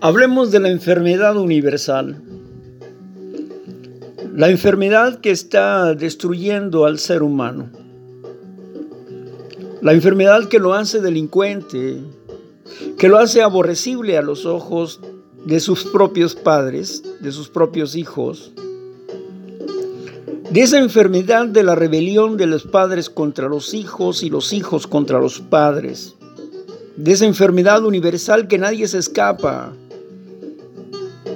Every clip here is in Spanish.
Hablemos de la enfermedad universal. La enfermedad que está destruyendo al ser humano. La enfermedad que lo hace delincuente, que lo hace aborrecible a los ojos de sus propios padres, de sus propios hijos. De esa enfermedad de la rebelión de los padres contra los hijos y los hijos contra los padres. De esa enfermedad universal que nadie se escapa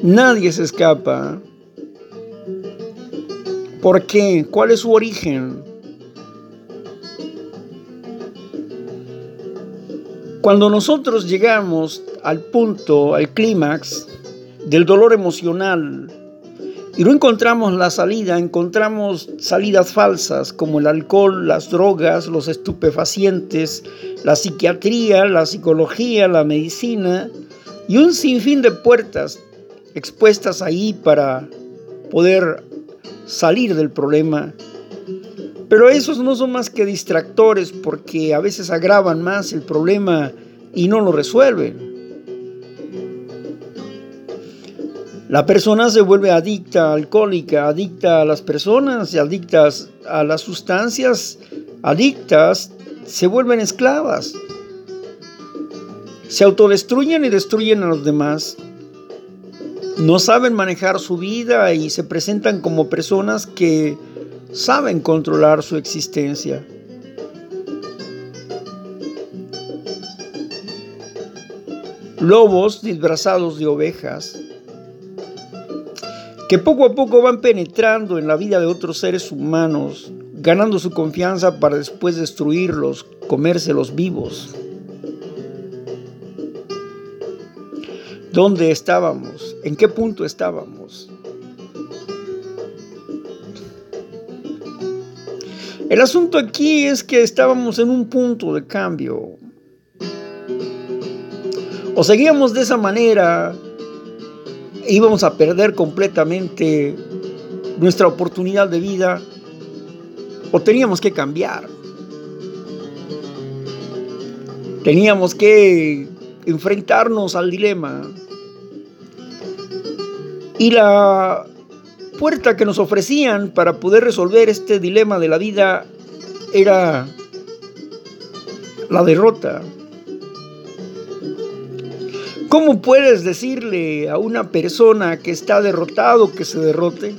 Nadie se escapa. ¿Por qué? ¿Cuál es su origen? Cuando nosotros llegamos al punto, al clímax del dolor emocional y no encontramos la salida, encontramos salidas falsas como el alcohol, las drogas, los estupefacientes, la psiquiatría, la psicología, la medicina y un sinfín de puertas expuestas ahí para poder salir del problema. Pero esos no son más que distractores porque a veces agravan más el problema y no lo resuelven. La persona se vuelve adicta, alcohólica, adicta a las personas, adictas a las sustancias, adictas, se vuelven esclavas. Se autodestruyen y destruyen a los demás no saben manejar su vida y se presentan como personas que saben controlar su existencia. Lobos disfrazados de ovejas que poco a poco van penetrando en la vida de otros seres humanos, ganando su confianza para después destruirlos, comérselos vivos. ¿Dónde estábamos? ¿En qué punto estábamos? El asunto aquí es que estábamos en un punto de cambio. O seguíamos de esa manera, íbamos a perder completamente nuestra oportunidad de vida, o teníamos que cambiar. Teníamos que enfrentarnos al dilema. Y la puerta que nos ofrecían para poder resolver este dilema de la vida era la derrota. ¿Cómo puedes decirle a una persona que está derrotado que se derrote?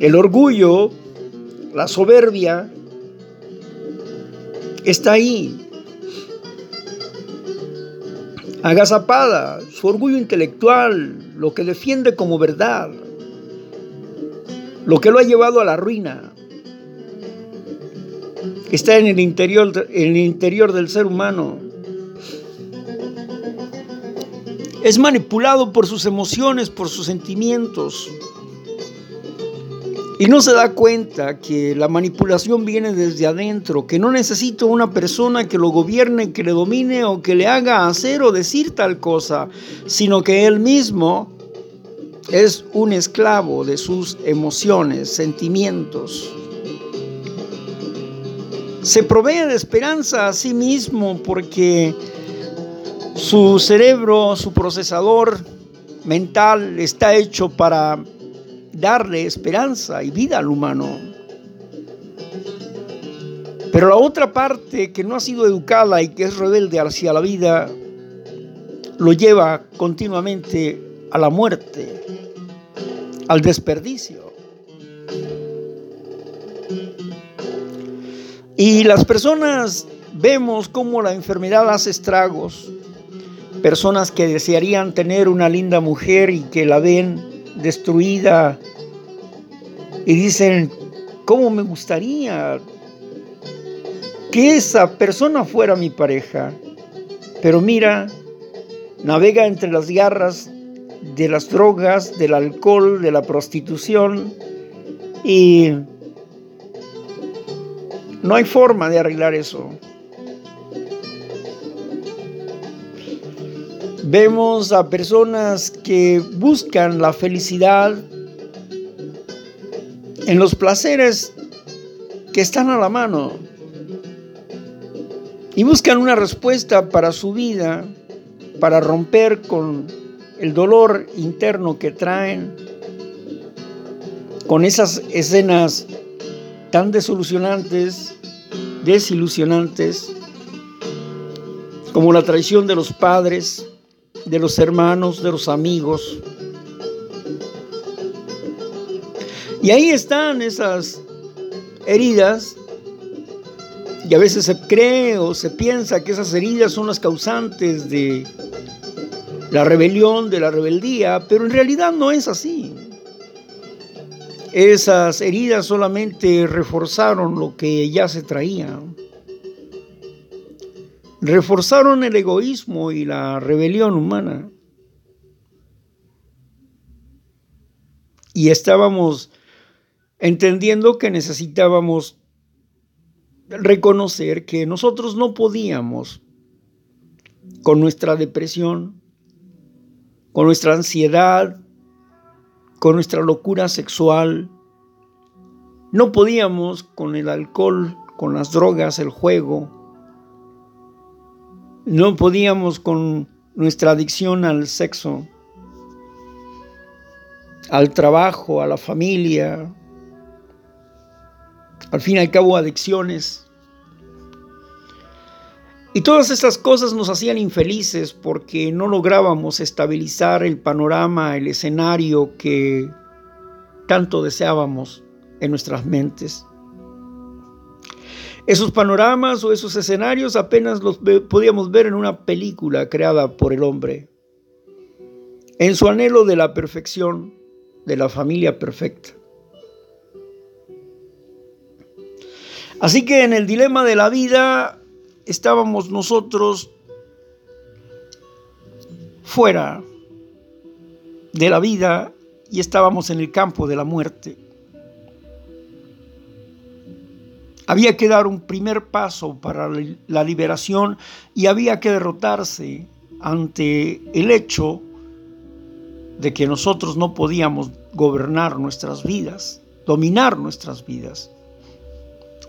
El orgullo, la soberbia, está ahí agazapada, su orgullo intelectual, lo que defiende como verdad, lo que lo ha llevado a la ruina, está en el interior, en el interior del ser humano. Es manipulado por sus emociones, por sus sentimientos, y no se da cuenta que la manipulación viene desde adentro, que no necesita una persona que lo gobierne, que le domine o que le haga hacer o decir tal cosa, sino que él mismo es un esclavo de sus emociones, sentimientos. Se provee de esperanza a sí mismo porque su cerebro, su procesador mental está hecho para darle esperanza y vida al humano. Pero la otra parte que no ha sido educada y que es rebelde hacia la vida, lo lleva continuamente a la muerte, al desperdicio. Y las personas vemos cómo la enfermedad hace estragos. Personas que desearían tener una linda mujer y que la ven destruida y dicen, ¿cómo me gustaría que esa persona fuera mi pareja? Pero mira, navega entre las garras de las drogas, del alcohol, de la prostitución y no hay forma de arreglar eso. Vemos a personas que buscan la felicidad en los placeres que están a la mano. y buscan una respuesta para su vida, para romper con el dolor interno que traen, con esas escenas tan desolucionantes, desilusionantes, como la traición de los padres, de los hermanos, de los amigos. Y ahí están esas heridas y a veces se cree o se piensa que esas heridas son las causantes de la rebelión, de la rebeldía, pero en realidad no es así. Esas heridas solamente reforzaron lo que ya se traía. Reforzaron el egoísmo y la rebelión humana. Y estábamos entendiendo que necesitábamos reconocer que nosotros no podíamos con nuestra depresión, con nuestra ansiedad, con nuestra locura sexual, no podíamos con el alcohol, con las drogas, el juego, no podíamos con nuestra adicción al sexo, al trabajo, a la familia, al fin y al cabo adicciones. Y todas estas cosas nos hacían infelices porque no lográbamos estabilizar el panorama, el escenario que tanto deseábamos en nuestras mentes. Esos panoramas o esos escenarios apenas los podíamos ver en una película creada por el hombre, en su anhelo de la perfección, de la familia perfecta. Así que en el dilema de la vida estábamos nosotros fuera de la vida y estábamos en el campo de la muerte. Había que dar un primer paso para la liberación y había que derrotarse ante el hecho de que nosotros no podíamos gobernar nuestras vidas, dominar nuestras vidas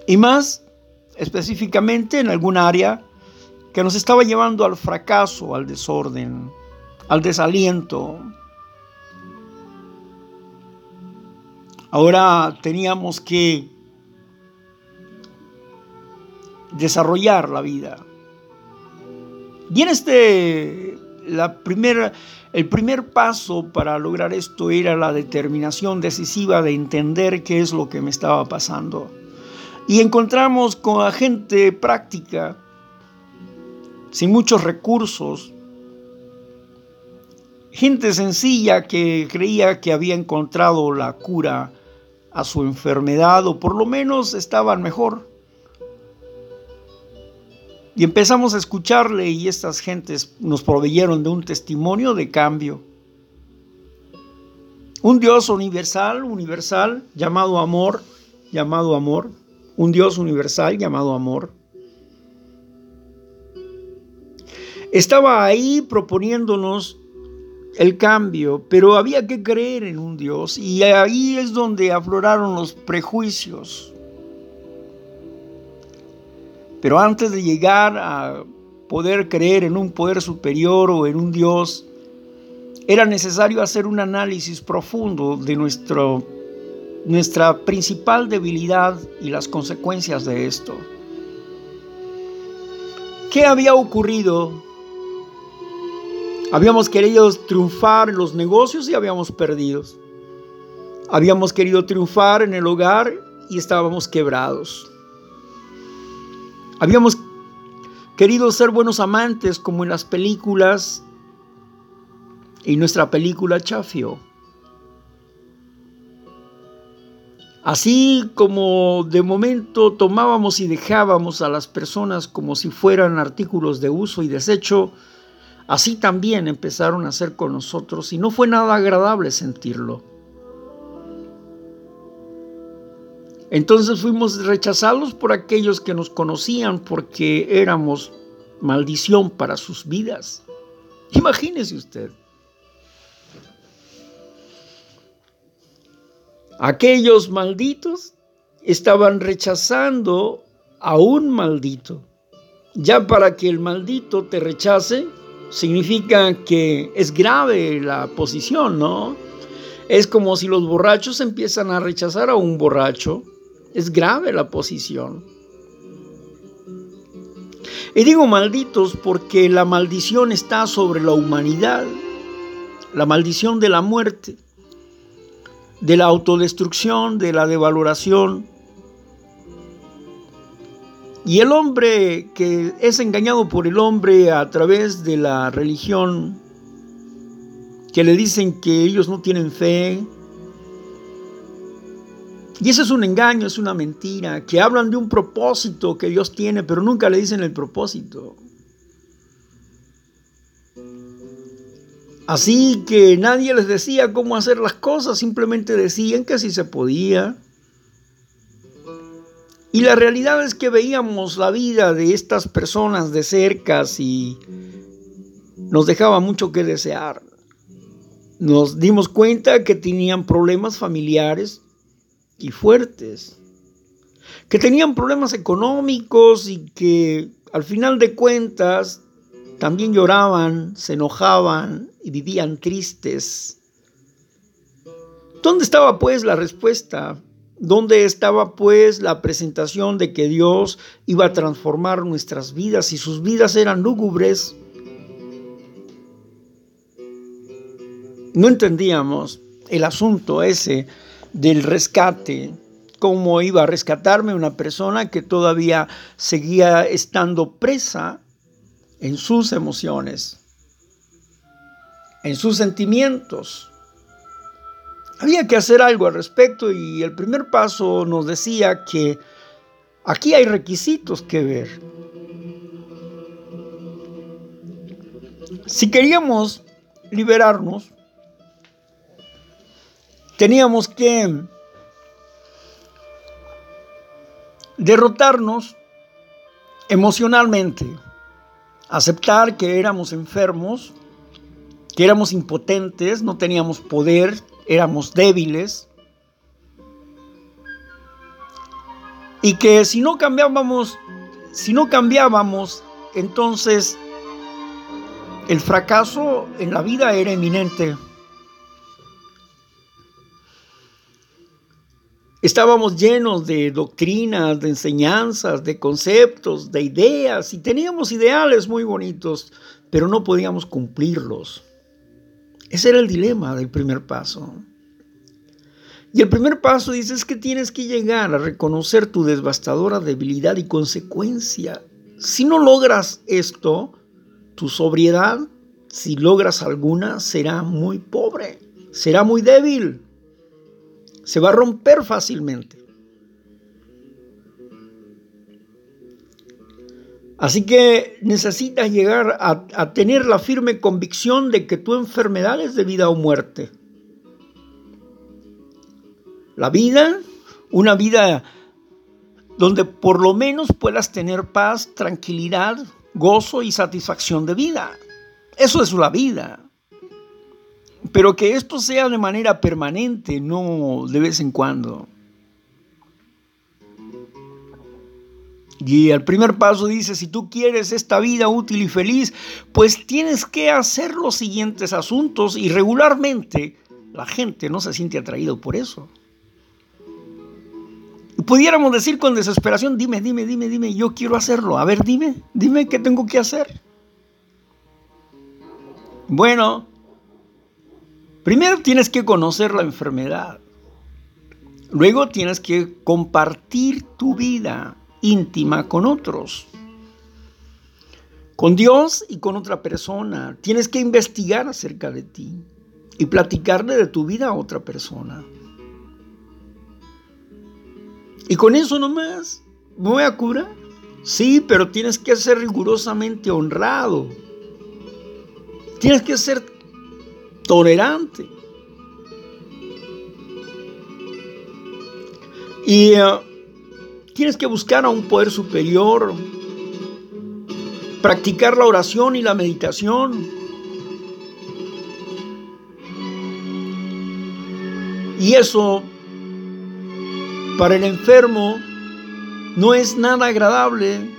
y más específicamente en algún área que nos estaba llevando al fracaso, al desorden, al desaliento. Ahora teníamos que desarrollar la vida. Y en este, la primera, el primer paso para lograr esto era la determinación decisiva de entender qué es lo que me estaba pasando. Y encontramos con la gente práctica, sin muchos recursos, gente sencilla que creía que había encontrado la cura a su enfermedad o por lo menos estaban mejor. Y empezamos a escucharle y estas gentes nos proveyeron de un testimonio de cambio. Un Dios universal, universal, llamado amor, llamado amor, un Dios universal llamado amor. Estaba ahí proponiéndonos el cambio, pero había que creer en un Dios y ahí es donde afloraron los prejuicios. Pero antes de llegar a poder creer en un poder superior o en un Dios, era necesario hacer un análisis profundo de nuestro nuestra principal debilidad y las consecuencias de esto. ¿Qué había ocurrido? Habíamos querido triunfar en los negocios y habíamos perdido. Habíamos querido triunfar en el hogar y estábamos quebrados. Habíamos querido ser buenos amantes como en las películas y nuestra película chafió. Así como de momento tomábamos y dejábamos a las personas como si fueran artículos de uso y desecho, así también empezaron a hacer con nosotros y no fue nada agradable sentirlo. Entonces fuimos rechazados por aquellos que nos conocían porque éramos maldición para sus vidas. Imagínese usted. Aquellos malditos estaban rechazando a un maldito Ya para que el maldito te rechace, significa que es grave la posición, ¿no? Es como si los borrachos empiezan a rechazar a un borracho. Es grave la posición. Y digo malditos porque la maldición está sobre la humanidad, la maldición de la muerte, de la autodestrucción, de la devaloración. Y el hombre que es engañado por el hombre a través de la religión, que le dicen que ellos no tienen fe, y eso es un engaño, es una mentira, que hablan de un propósito que Dios tiene, pero nunca le dicen el propósito. Así que nadie les decía cómo hacer las cosas, simplemente decían que si se podía. Y la realidad es que veíamos la vida de estas personas de cerca y nos dejaba mucho que desear. Nos dimos cuenta que tenían problemas familiares, y fuertes, que tenían problemas económicos y que al final de cuentas también lloraban, se enojaban y vivían tristes. ¿Dónde estaba pues la respuesta? ¿Dónde estaba pues la presentación de que Dios iba a transformar nuestras vidas y sus vidas eran lúgubres? No entendíamos el asunto ese del rescate, cómo iba a rescatarme una persona que todavía seguía estando presa en sus emociones, en sus sentimientos. Había que hacer algo al respecto y el primer paso nos decía que aquí hay requisitos que ver. Si queríamos liberarnos, teníamos que derrotarnos emocionalmente, aceptar que éramos enfermos, que éramos impotentes, no teníamos poder, éramos débiles, y que si no cambiábamos, si no cambiábamos, entonces el fracaso en la vida era eminente. Estábamos llenos de doctrinas, de enseñanzas, de conceptos, de ideas y teníamos ideales muy bonitos, pero no podíamos cumplirlos. Ese era el dilema del primer paso. Y el primer paso dice es que tienes que llegar a reconocer tu devastadora debilidad y consecuencia. Si no logras esto, tu sobriedad, si logras alguna, será muy pobre, será muy débil se va a romper fácilmente. Así que necesitas llegar a, tener la firme convicción de que tu enfermedad es de vida o muerte. La vida, una vida donde por lo menos puedas tener paz, tranquilidad, gozo y satisfacción de vida. Eso es la vida. Pero que esto sea de manera permanente, no de vez en cuando. Y el primer paso dice, si tú quieres esta vida útil y feliz, pues tienes que hacer los siguientes asuntos y regularmente la gente no se siente atraído por eso. Y pudiéramos decir con desesperación, dime, dime, dime, dime, yo quiero hacerlo. A ver, dime, dime qué tengo que hacer. Bueno, Primero tienes que conocer la enfermedad. Luego tienes que compartir tu vida íntima con otros. Con Dios y con otra persona. Tienes que investigar acerca de ti y platicarle de tu vida a otra persona. Y con eso nomás, ¿me voy a curar? Sí, pero tienes que ser rigurosamente honrado. Tienes que ser tolerante. Y eh, tienes que buscar a un poder superior, practicar la oración y la meditación. Y eso para el enfermo no es nada agradable.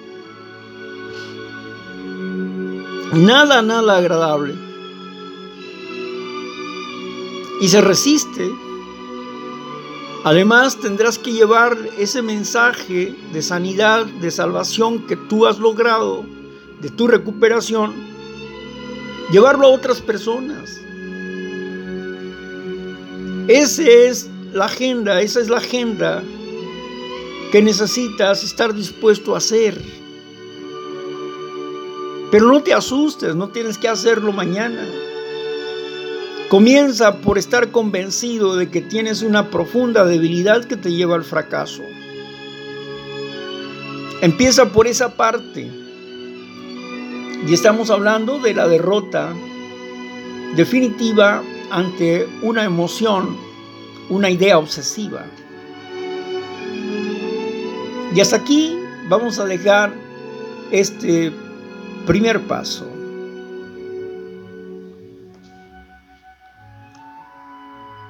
Nada, nada agradable. Y se resiste. Además tendrás que llevar ese mensaje de sanidad, de salvación que tú has logrado, de tu recuperación, llevarlo a otras personas. Esa es la agenda, esa es la agenda que necesitas estar dispuesto a hacer. Pero no te asustes, no tienes que hacerlo mañana. Comienza por estar convencido de que tienes una profunda debilidad que te lleva al fracaso. Empieza por esa parte. Y estamos hablando de la derrota definitiva ante una emoción, una idea obsesiva. Y hasta aquí vamos a dejar este primer paso.